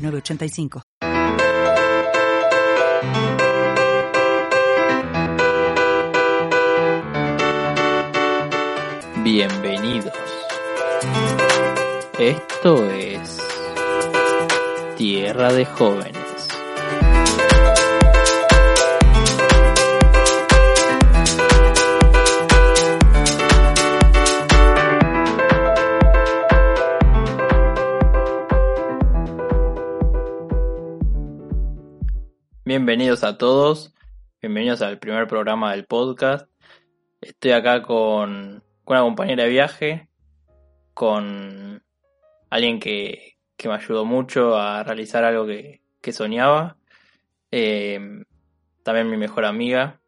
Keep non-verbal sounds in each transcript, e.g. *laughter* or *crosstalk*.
906985. Bienvenidos. Esto es Tierra de Jóvenes. Bienvenidos a todos, bienvenidos al primer programa del podcast. Estoy acá con, una compañera de viaje, con alguien que, me ayudó mucho a realizar algo que, soñaba. Em, también mi mejor amiga,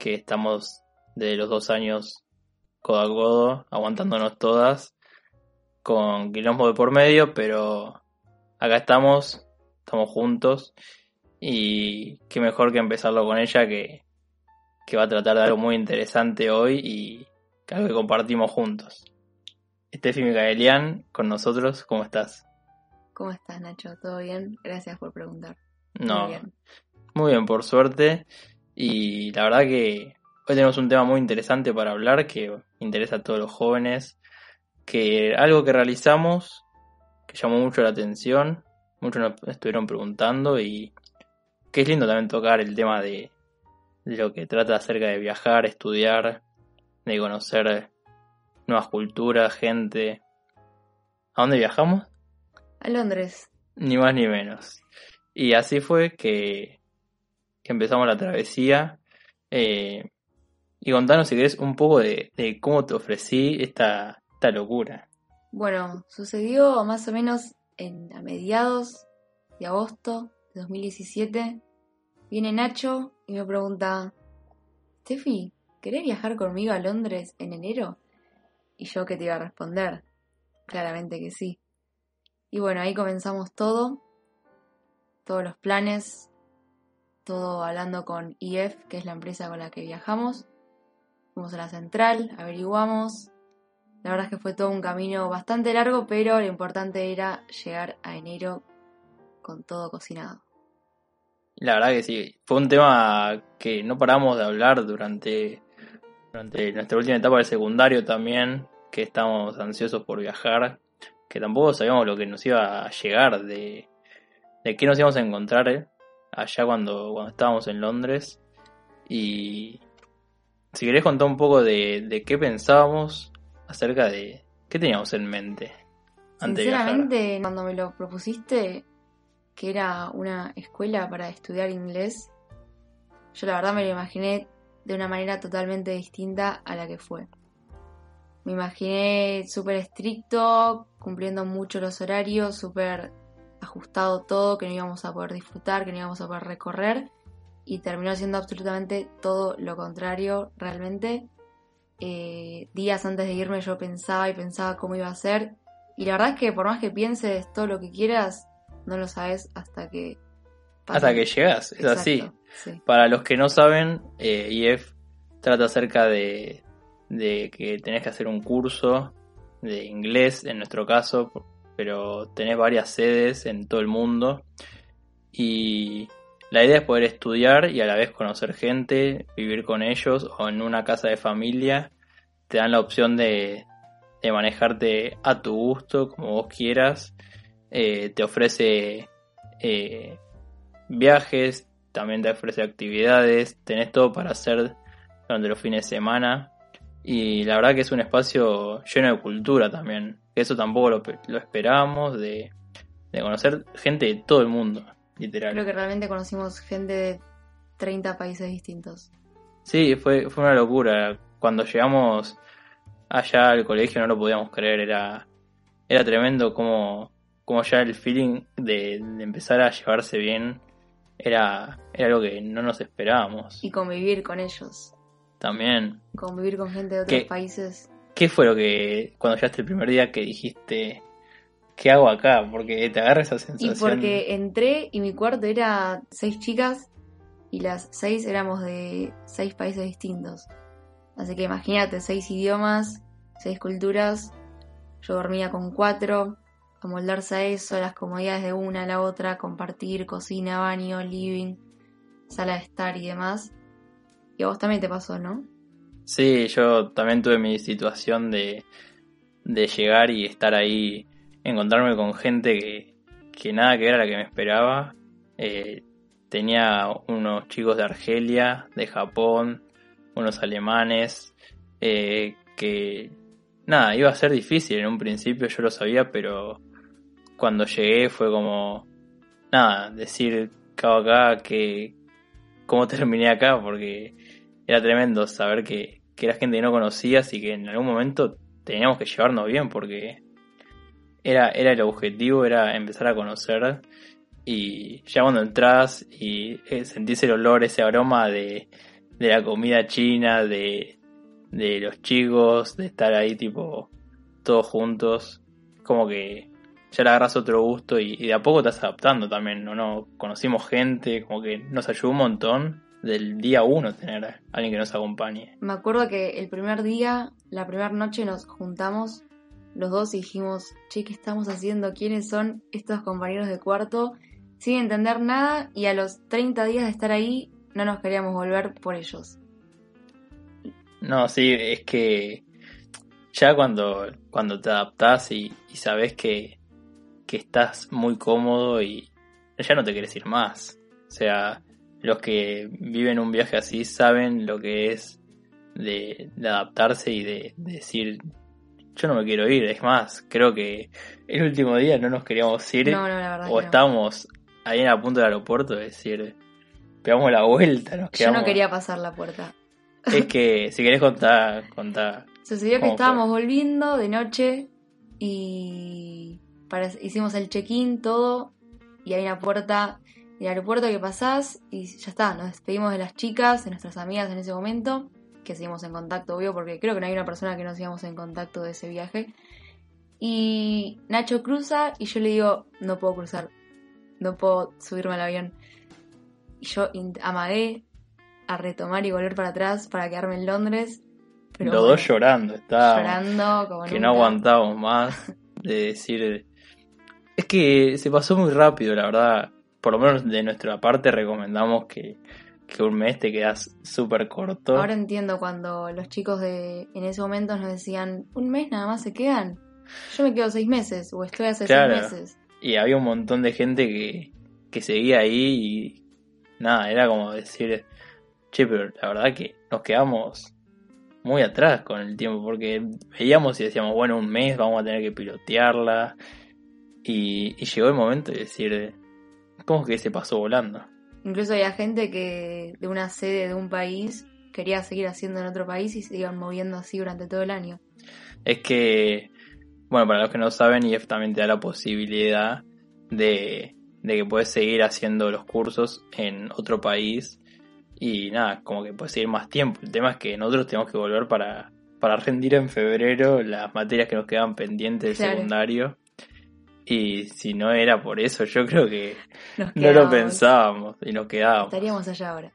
que estamos de los dos años codo a codo, aguantándonos todas, con quilombo de por medio, pero acá estamos, estamos juntos y qué mejor que empezarlo con ella que, va a tratar de algo muy interesante hoy y que algo que compartimos juntos. Estefi Micaelian con nosotros, ¿cómo estás? ¿Cómo estás, Nacho? ¿Todo bien? Gracias por preguntar. No, muy bien. muy bien, por suerte. Y la verdad que hoy tenemos un tema muy interesante para hablar que interesa a todos los jóvenes, que algo que realizamos que llamó mucho la atención, muchos nos estuvieron preguntando y que es lindo también tocar el tema de, lo que trata acerca de viajar, estudiar, de conocer nuevas culturas, gente. ¿A dónde viajamos? A Londres. Ni más ni menos. Y así fue que, empezamos la travesía. Eh, y contanos si querés un poco de, de cómo te ofrecí esta, esta locura. Bueno, sucedió más o menos en, a mediados de agosto 2017, viene Nacho y me pregunta, Steffi, ¿querés viajar conmigo a Londres en enero? Y yo que te iba a responder, claramente que sí. Y bueno, ahí comenzamos todo, todos los planes, todo hablando con IF, que es la empresa con la que viajamos. Fuimos a la central, averiguamos. La verdad es que fue todo un camino bastante largo, pero lo importante era llegar a enero con todo cocinado. La verdad que sí, fue un tema que no paramos de hablar durante, durante nuestra última etapa del secundario también, que estamos ansiosos por viajar, que tampoco sabíamos lo que nos iba a llegar, de, de qué nos íbamos a encontrar eh, allá cuando, cuando estábamos en Londres. Y si querés contar un poco de, de qué pensábamos acerca de qué teníamos en mente. Antes Sinceramente, cuando me lo propusiste, que era una escuela para estudiar inglés, yo la verdad me lo imaginé de una manera totalmente distinta a la que fue. Me imaginé súper estricto, cumpliendo mucho los horarios, súper ajustado todo, que no íbamos a poder disfrutar, que no íbamos a poder recorrer. Y terminó siendo absolutamente todo lo contrario, realmente. Eh, días antes de irme yo pensaba y pensaba cómo iba a ser. Y la verdad es que por más que pienses todo lo que quieras, no lo sabes hasta que... Hasta que llegas, es así. Para los que no saben, eh, IF trata acerca de, de que tenés que hacer un curso de inglés, en nuestro caso, pero tenés varias sedes en todo el mundo. Y la idea es poder estudiar y a la vez conocer gente, vivir con ellos o en una casa de familia. Te dan la opción de, de manejarte a tu gusto, como vos quieras. Eh, te ofrece eh, viajes, también te ofrece actividades, tenés todo para hacer durante los fines de semana. Y la verdad que es un espacio lleno de cultura también. Eso tampoco lo, lo esperábamos, de, conocer gente de todo el mundo, literal. Creo que realmente conocimos gente de 30 países distintos. Sí, fue, fue una locura. Cuando llegamos allá al colegio no lo podíamos creer, era, era tremendo como como ya el feeling de, empezar a llevarse bien era, era algo que no nos esperábamos. Y convivir con ellos. También. Convivir con gente de otros países. ¿Qué fue lo que, cuando llegaste el primer día que dijiste, ¿qué hago acá? Porque te agarra esa sensación. Y porque entré y mi cuarto era seis chicas y las seis éramos de seis países distintos. Así que imagínate, seis idiomas, seis culturas. Yo dormía con cuatro, amoldarse a eso, las comodidades de una a la otra, compartir, cocina, baño, living, sala de estar y demás. Y a vos también te pasó, ¿no? Sí, yo también tuve mi situación de, de llegar y estar ahí, encontrarme con gente que, que nada que era la que me esperaba. Eh, tenía unos chicos de Argelia, de Japón, unos alemanes, eh, que nada, iba a ser difícil en un principio, yo lo sabía, pero cuando llegué fue como, nada, decir, acá, acá, que, cómo terminé acá, porque era tremendo saber que, que era gente que no conocías y que en algún momento teníamos que llevarnos bien, porque era, era el objetivo, era empezar a conocer. Y ya cuando entras y eh, sentís el olor, ese aroma de, de la comida china, de, de los chicos, de estar ahí tipo todos juntos, como que ya le agarras otro gusto y, de a poco te estás adaptando también, ¿no? ¿no? Conocimos gente, como que nos ayudó un montón del día uno tener a alguien que nos acompañe. Me acuerdo que el primer día, la primera noche nos juntamos los dos y dijimos, che, ¿qué estamos haciendo? ¿Quiénes son estos compañeros de cuarto? Sin entender nada y a los 30 días de estar ahí no nos queríamos volver por ellos. No, sí, es que ya cuando, cuando te adaptás y, y sabes que, que estás muy cómodo y ya no te quieres ir más. O sea, los que viven un viaje así saben lo que es de, adaptarse y de, decir, yo no me quiero ir. Es más, creo que el último día no nos queríamos ir o estábamos ahí en la punta del aeropuerto, es decir, pegamos la vuelta, nos quedamos. Yo no quería pasar la puerta. Es que, si querés contar, contar. Sucedió que estábamos volviendo de noche y hicimos el check-in, todo, y hay una puerta el aeropuerto que pasás y ya está, nos despedimos de las chicas, de nuestras amigas en ese momento, que seguimos en contacto, obvio, porque creo que no hay una persona que no sigamos en contacto de ese viaje. Y Nacho cruza y yo le digo, no puedo cruzar, no puedo subirme al avión. Y yo amagué a retomar y volver para atrás para quedarme en Londres. Pero Los dos llorando, estaba llorando como que no aguantábamos más de decir... Es que se pasó muy rápido, la verdad por lo menos de nuestra parte recomendamos que, un mes te quedas súper corto. Ahora entiendo cuando los chicos de en ese momento nos decían, un mes nada más se quedan. Yo me quedo seis meses o estoy hace seis meses. Y había un montón de gente que, que seguía ahí y nada, era como decir, che, pero la verdad que nos quedamos muy atrás con el tiempo porque veíamos y decíamos, bueno, un mes vamos a tener que pilotearla. Y, y llegó el momento de decir, ¿Cómo que se pasó volando? Incluso había gente que de una sede de un país quería seguir haciendo en otro país y se iban moviendo así durante todo el año. Es que, bueno, para los que no saben, IEF también te da la posibilidad de, que puedes seguir haciendo los cursos en otro país y nada, como que puedes seguir más tiempo. El tema es que nosotros tenemos que volver para, para rendir en febrero las materias que nos quedan pendientes del secundario. Y si no era por eso, yo creo que no lo pensábamos y nos quedábamos. Estaríamos allá ahora.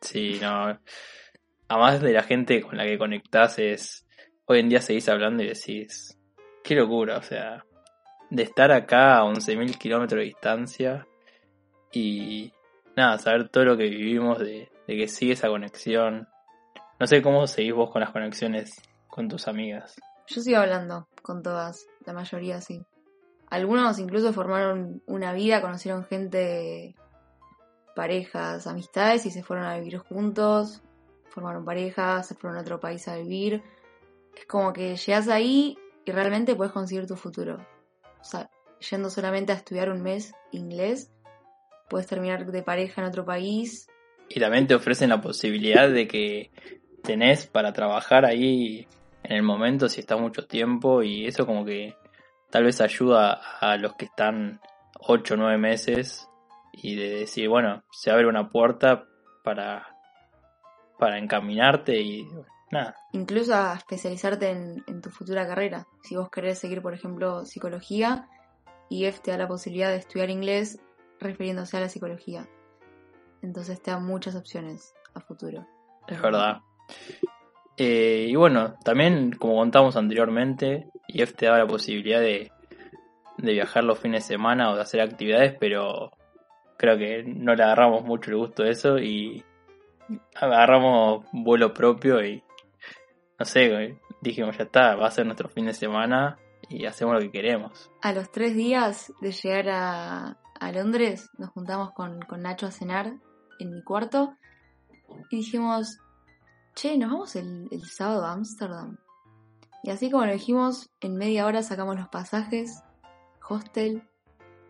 Sí, no. Además de la gente con la que conectás es. Hoy en día seguís hablando y decís. Qué locura, o sea. De estar acá a 11.000 kilómetros de distancia y. Nada, saber todo lo que vivimos, de, de que sigue esa conexión. No sé cómo seguís vos con las conexiones con tus amigas. Yo sigo hablando con todas, la mayoría sí. Algunos incluso formaron una vida, conocieron gente, parejas, amistades y se fueron a vivir juntos, formaron parejas, se fueron a otro país a vivir. Es como que llegas ahí y realmente puedes conseguir tu futuro. O sea, yendo solamente a estudiar un mes inglés, puedes terminar de pareja en otro país. Y también te ofrecen la posibilidad de que tenés para trabajar ahí en el momento si está mucho tiempo y eso como que tal vez ayuda a los que están 8 o 9 meses y de decir, bueno, se abre una puerta para, para encaminarte y nada. Incluso a especializarte en, tu futura carrera. Si vos querés seguir, por ejemplo, psicología, IF te da la posibilidad de estudiar inglés refiriéndose a la psicología. Entonces te da muchas opciones a futuro. Es verdad. Eh, y bueno, también, como contamos anteriormente, IF te da la posibilidad de, de viajar los fines de semana o de hacer actividades, pero creo que no le agarramos mucho el gusto de eso y agarramos vuelo propio y no sé, dijimos ya está, va a ser nuestro fin de semana y hacemos lo que queremos. A los tres días de llegar a, a Londres nos juntamos con, con Nacho a cenar en mi cuarto y dijimos, che, nos vamos el, el sábado a Ámsterdam. Y así como lo dijimos, en media hora sacamos los pasajes, hostel,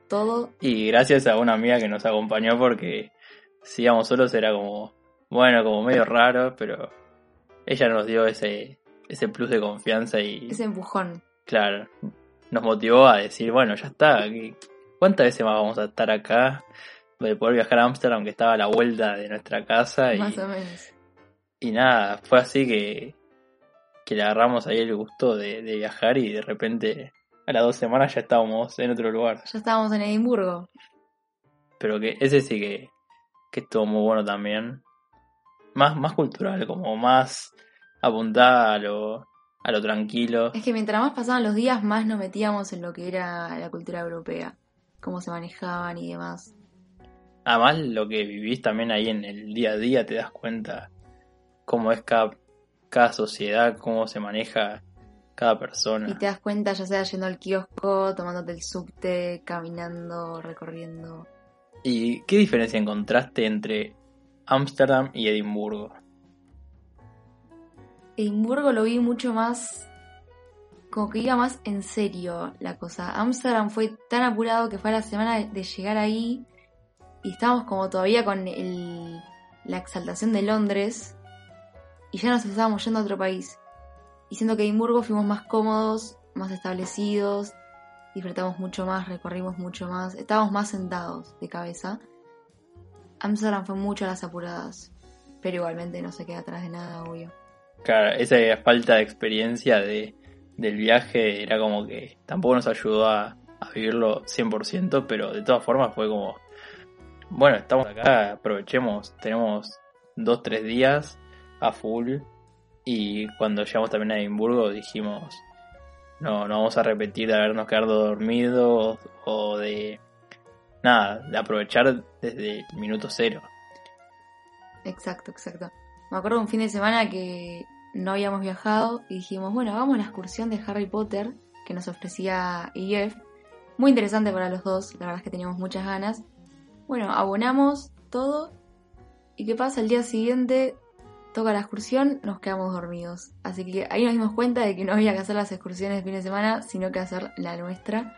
todo. Y gracias a una amiga que nos acompañó porque si íbamos solos era como, bueno, como medio raro, pero ella nos dio ese, ese plus de confianza y... Ese empujón. Claro, nos motivó a decir, bueno, ya está, ¿cuántas veces más vamos a estar acá? De poder viajar a Ámsterdam, aunque estaba a la vuelta de nuestra casa. Más o menos. Y nada, fue así que, que le agarramos ahí el gusto de, de viajar y de repente a las dos semanas ya estábamos en otro lugar. Ya estábamos en Edimburgo. Pero que ese sí que, que estuvo muy bueno también. Más, más cultural, como más apuntada a lo, a lo tranquilo. Es que mientras más pasaban los días, más nos metíamos en lo que era la cultura europea, cómo se manejaban y demás. Además, lo que vivís también ahí en el día a día, te das cuenta cómo es cada, cada sociedad, cómo se maneja cada persona. Y te das cuenta, ya sea yendo al kiosco, tomándote el subte, caminando, recorriendo. ¿Y qué diferencia encontraste entre Ámsterdam y Edimburgo? Edimburgo lo vi mucho más, como que iba más en serio la cosa. Ámsterdam fue tan apurado que fue la semana de llegar ahí y estábamos como todavía con el, la exaltación de Londres y ya nos estábamos yendo a otro país. Y siento que en Edimburgo fuimos más cómodos, más establecidos, disfrutamos mucho más, recorrimos mucho más, estábamos más sentados de cabeza. Amsterdam fue mucho a las apuradas, pero igualmente no se queda atrás de nada, obvio. Claro, esa falta de experiencia de, del viaje era como que tampoco nos ayudó a, a vivirlo 100%, pero de todas formas fue como, bueno, estamos acá, aprovechemos, tenemos dos, tres días a full y cuando llegamos también a Edimburgo dijimos, no, no vamos a repetir de habernos quedado dormidos o de nada, de aprovechar desde el minuto cero. Exacto, exacto. Me acuerdo un fin de semana que no habíamos viajado y dijimos, bueno, vamos a la excursión de Harry Potter que nos ofrecía IEF. Muy interesante para los dos, la verdad es que teníamos muchas ganas. Bueno, abonamos todo. ¿Y qué pasa? El día siguiente toca la excursión, nos quedamos dormidos. Así que ahí nos dimos cuenta de que no había que hacer las excursiones de fin de semana, sino que hacer la nuestra.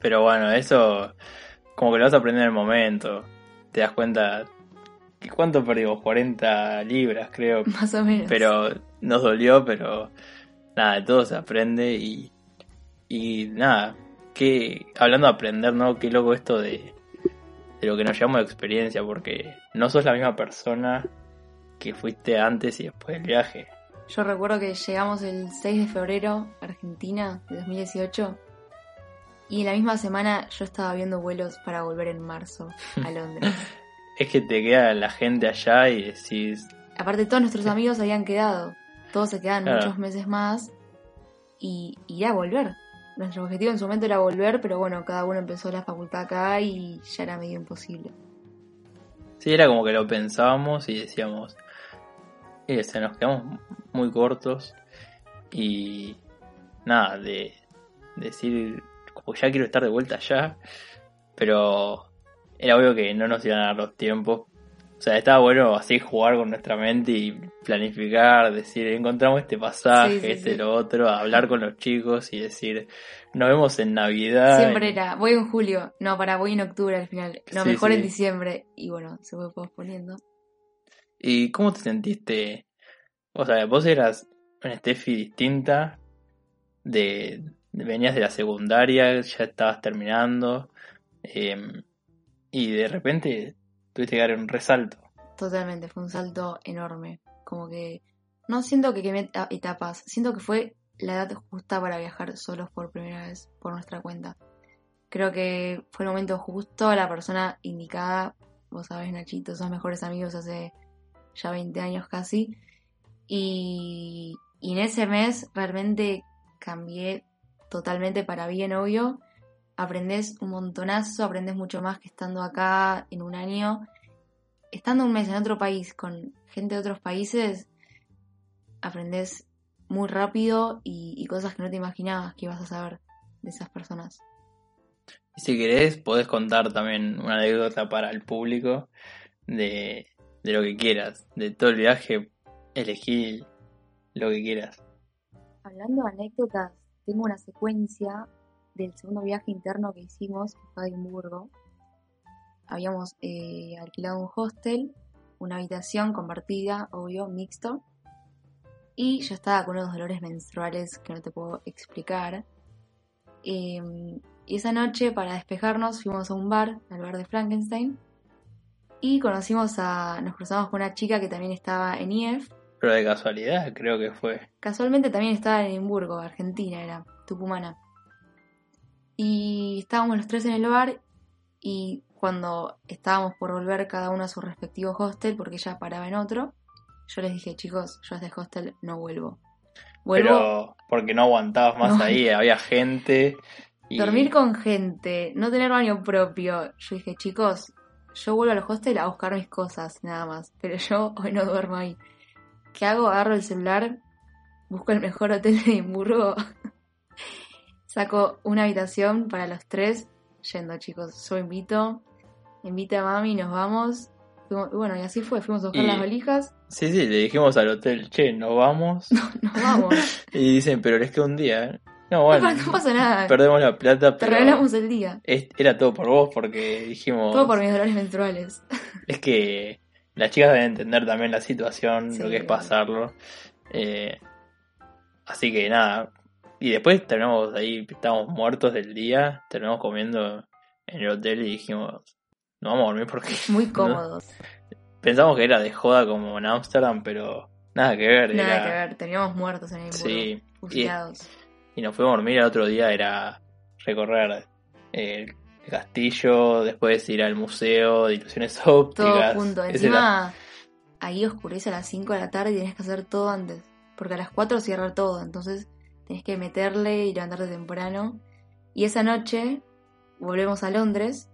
Pero bueno, eso como que lo vas a aprender en el momento. Te das cuenta. ¿Cuánto perdimos? 40 libras, creo. *laughs* Más o menos. Pero nos dolió, pero nada, de todo se aprende y, y nada. Que, hablando de aprender, ¿no? Qué loco esto de, de lo que nos llamamos de experiencia, porque no sos la misma persona que fuiste antes y después del viaje. Yo recuerdo que llegamos el 6 de febrero a Argentina de 2018 y en la misma semana yo estaba viendo vuelos para volver en marzo a *laughs* Londres. es que te queda la gente allá y decís... Aparte todos nuestros amigos habían quedado, todos se quedan muchos meses más y ir a volver. Nuestro objetivo en su momento era volver, pero bueno, cada uno empezó la facultad acá y ya era medio imposible. Sí, era como que lo pensábamos y decíamos, y se nos quedamos muy cortos y nada, de, decir, como ya quiero estar de vuelta allá, pero era obvio que no nos iban a dar los tiempos. O sea, estaba bueno así jugar con nuestra mente y planificar, decir, encontramos este pasaje, este lo otro, hablar con los chicos y decir, nos vemos en Navidad. Siempre era, voy en julio, no, para, voy en octubre al final, no, mejor en diciembre, y bueno, se fue posponiendo. ¿Y cómo te sentiste? O sea, vos eras una Steffi distinta de, venías de la secundaria, ya estabas terminando, em, y de repente tuviste que dar un resalto. Totalmente, fue un salto enorme. Como que no siento que quemé etapas, siento que fue la edad justa para viajar solos por primera vez por nuestra cuenta. Creo que fue el momento justo, la persona indicada. Vos sabés, Nachito, son mejores amigos hace ya 20 años casi. Y, y en ese mes realmente cambié totalmente para bien, obvio. Aprendés un montonazo, aprendes mucho más que estando acá en un año. Estando un mes en otro país con gente de otros países, aprendes muy rápido y, cosas que no te imaginabas que ibas a saber de esas personas. Si querés, podés contar también una anécdota para el público de, de lo que quieras, de todo el viaje, elegí lo que quieras. Hablando de anécdotas, tengo una secuencia del segundo viaje interno que hicimos, a Edimburgo. Habíamos eh, alquilado un hostel, una habitación compartida, obvio, mixto. Y yo estaba con unos dolores menstruales que no te puedo explicar. Em, y esa noche, para despejarnos, fuimos a un bar, al bar de Frankenstein. Y conocimos a. Nos cruzamos con una chica que también estaba en IEF. Pero de casualidad, creo que fue. Casualmente también estaba en Edimburgo, Argentina, era Tucumana. Y estábamos los tres en el bar. Y cuando estábamos por volver cada uno a su respectivo hostel, porque ella paraba en otro, yo les dije, chicos, yo a este hostel no vuelvo. Vuelvo. Pero porque no aguantabas más ahí, había gente. Dormir con gente, no tener baño propio. Yo dije, chicos, yo vuelvo al hostel a buscar mis cosas, nada más. Pero yo hoy no duermo ahí. ¿Qué hago? Agarro el celular, busco el mejor hotel de Edimburgo, *laughs* saco una habitación para los tres, yendo chicos. Yo invito, invita a mami, nos vamos. bueno, y así fue, fuimos a buscar las valijas. Sí, sí, le dijimos al hotel, che, nos vamos. *laughs* No, nos vamos. *laughs* y dicen, pero es que un día. No, bueno. No, pasa nada. Perdemos la plata, pero. Te regalamos el día. era todo por vos, porque dijimos. Todo por mis dolores menstruales. *laughs* Es que las chicas deben entender también la situación, lo que es pasarlo. Eh, así que nada. Y después terminamos ahí, estábamos muertos del día, terminamos comiendo en el hotel y dijimos, no vamos a dormir porque... *laughs* Muy *laughs* cómodos. Pensamos que era de joda como en Ámsterdam, pero nada que ver. Nada que ver, teníamos muertos en el Sí. Y, nos fuimos a dormir el otro día, era recorrer el castillo, después ir al museo de ilusiones *laughs* ópticas. Todo junto. Encima, ahí oscurece a las 5 de la tarde y tienes que hacer todo antes. Porque a las 4 cierra todo, entonces tenés que meterle y levantarte temprano. Y esa noche volvemos a Londres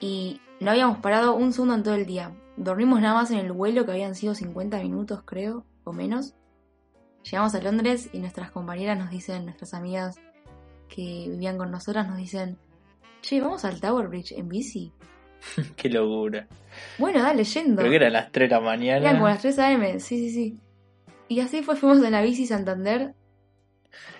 y no habíamos parado un segundo en todo el día. Dormimos nada más en el vuelo que habían sido 50 minutos, creo, o menos. Llegamos a Londres y nuestras compañeras nos dicen, nuestras amigas que vivían con nosotras nos dicen, che, vamos al Tower Bridge en bici. *laughs* Qué locura. Bueno, dale, yendo. Creo que eran las 3 de la mañana. Eran como las 3 a.m., sí, sí, sí. Y así fue, fuimos en la bici Santander.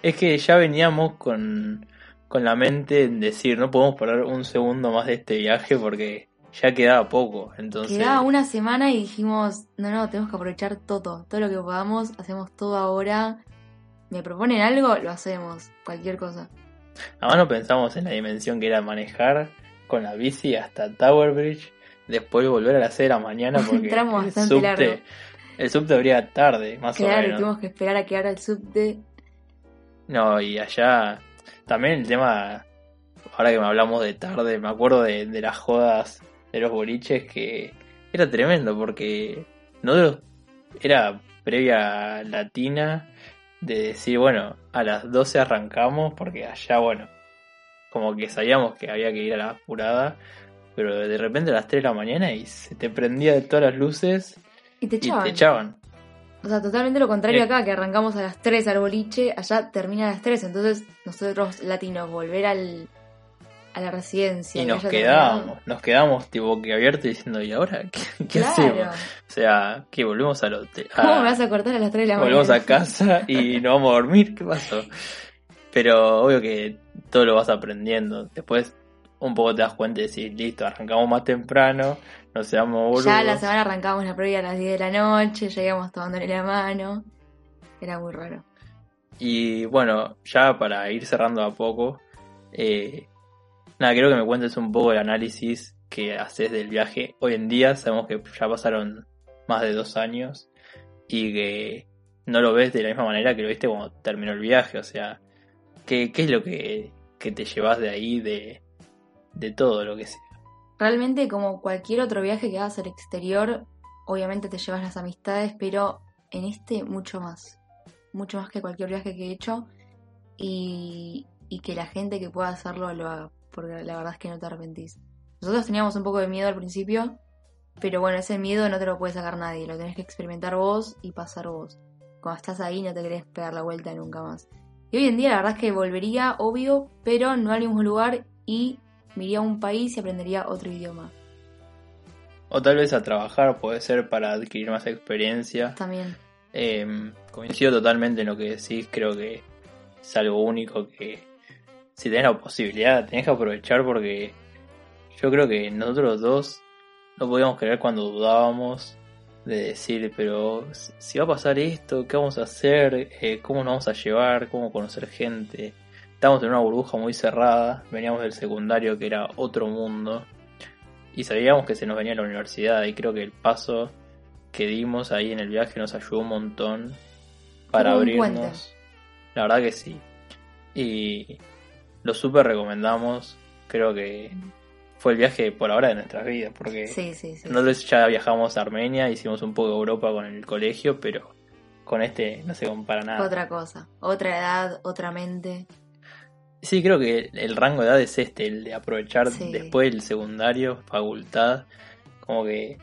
Es que ya veníamos con, con la mente en decir, no podemos parar un segundo más de este viaje porque ya quedaba poco. Entonces... Quedaba una semana y dijimos, no, no, tenemos que aprovechar todo, todo lo que podamos, hacemos todo ahora. Me proponen algo, lo hacemos, cualquier cosa. Además no pensamos en la dimensión que era manejar con la bici hasta Tower Bridge, después volver a las 6 de la mañana *laughs* porque el subte, el subte abría tarde, más o menos. Claro, tuvimos que esperar a que abra el subte. No, y allá también el tema, ahora que me hablamos de tarde, me acuerdo de, de las jodas de los boliches que era tremendo porque no era previa latina de decir, bueno, a las 12 arrancamos porque allá, bueno, como que sabíamos que había que ir a la apurada, pero de repente a las 3 de la mañana y se te prendía de todas las luces y te echaban. O sea, totalmente lo contrario eh. acá, que arrancamos a las 3 al boliche, allá termina a las 3, entonces nosotros latinos volver al, a la residencia. Y nos quedamos, nos quedamos tipo que abierto diciendo, ¿y ahora qué, hacemos? O sea, que volvemos al hotel. ¿Cómo me vas a cortar a las 3 de la mañana? Volvemos a casa y *laughs* nos vamos a dormir, ¿qué pasó? Pero obvio que todo lo vas aprendiendo. Después un poco te das cuenta y decís, listo, arrancamos más temprano, no seamos boludos. Ya la semana arrancamos la previa a las 10 de la noche, llegamos tomándole la mano. Era muy raro. Y bueno, ya para ir cerrando a poco, eh, nada, quiero que me cuentes un poco el análisis que haces del viaje. Hoy en día sabemos que ya pasaron más de dos años y que no lo ves de la misma manera que lo viste cuando terminó el viaje. O sea, ¿qué, qué es lo que, que, te llevas de ahí, de, de todo lo que sea? Realmente, como cualquier otro viaje que hagas al exterior, obviamente te llevas las amistades, pero en este mucho más. Mucho más que cualquier viaje que he hecho. Y, y que la gente que pueda hacerlo lo haga, porque la verdad es que no te arrepentís. Nosotros teníamos un poco de miedo al principio, pero bueno, ese miedo no te lo puede sacar nadie, lo tenés que experimentar vos y pasar vos. Cuando estás ahí no te querés pegar la vuelta nunca más. Y hoy en día la verdad es que volvería, obvio, pero no al mismo lugar y me iría a un país y aprendería otro idioma. O tal vez a trabajar, puede ser para adquirir más experiencia. También. Em, coincido totalmente en lo que decís, creo que es algo único que si tenés la posibilidad tenés que aprovechar porque yo creo que nosotros dos no podíamos creer cuando dudábamos de decir, pero si va a pasar esto, ¿qué vamos a hacer? Eh, ¿Cómo nos vamos a llevar? ¿Cómo conocer gente? Estábamos en una burbuja muy cerrada, veníamos del secundario que era otro mundo y sabíamos que se nos venía la universidad y creo que el paso que dimos ahí en el viaje nos ayudó un montón para abrirnos. La verdad que sí. Y lo súper recomendamos. Creo que fue el viaje por ahora de nuestras vidas, porque sí, sí, nosotros ya viajamos a Armenia, hicimos un poco de Europa con el colegio, pero con este no se compara nada. Otra cosa, otra edad, otra mente. Sí, creo que el rango de edad es este, el de aprovechar después del secundario, facultad, como que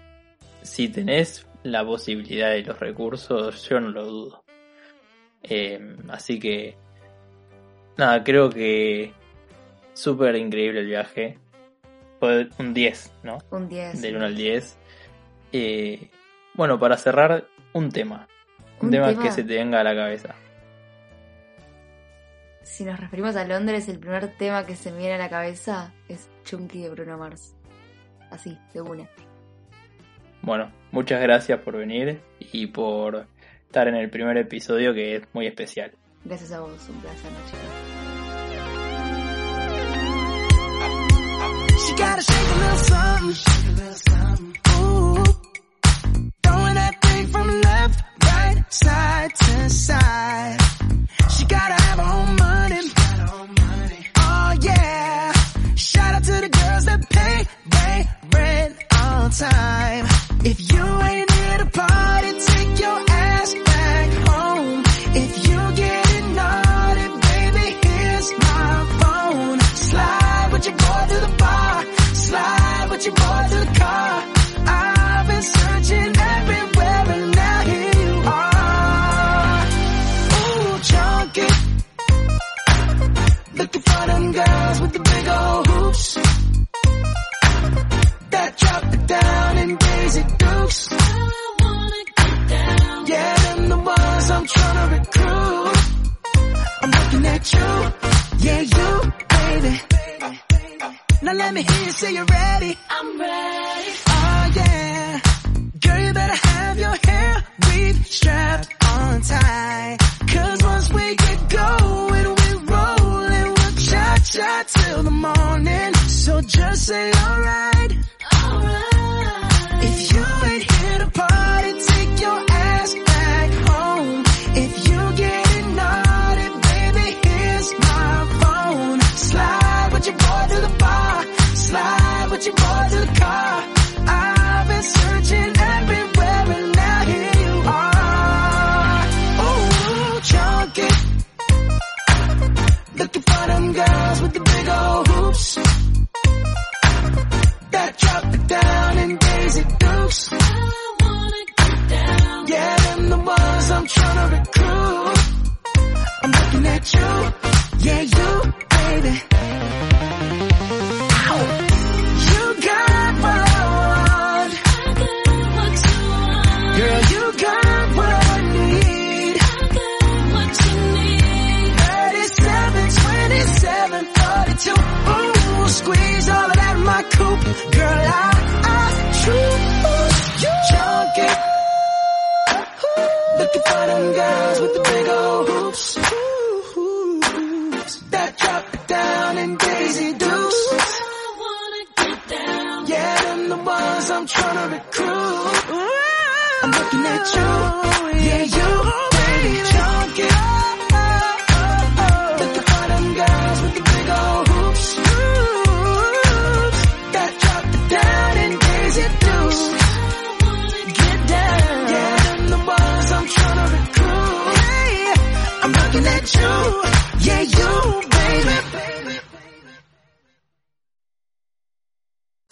si tenés la posibilidad de los recursos, yo no lo dudo. Eh, así que, nada, creo que súper increíble el viaje un 10, ¿no? Un 10. Del 1 al 10. Eh, bueno, para cerrar, un tema. Un, tema, que se te venga a la cabeza. Si nos referimos a Londres, el primer tema que se me viene a la cabeza es Chunky de Bruno Mars. Así, de una. Bueno, muchas gracias por venir y por estar en el primer episodio que es muy especial. Gracias a vos, un placer, chicos. She gotta shake a little something. Ooh. Throwing that thing from left, right, side to side. She gotta have her own money. Oh yeah. Shout out to the girls that pay, they rent on time. If you ain't here to party, take your ass back home. If you your boy to the car. I've been searching everywhere and now here you are. Ooh, chunky. Looking for them girls with the big old hoops. That drop it down in Daisy Dukes. Yeah, them the ones I'm trying to recruit. I'm looking at you. Yeah, you, baby. Now let me hear you say you're ready.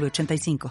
906985.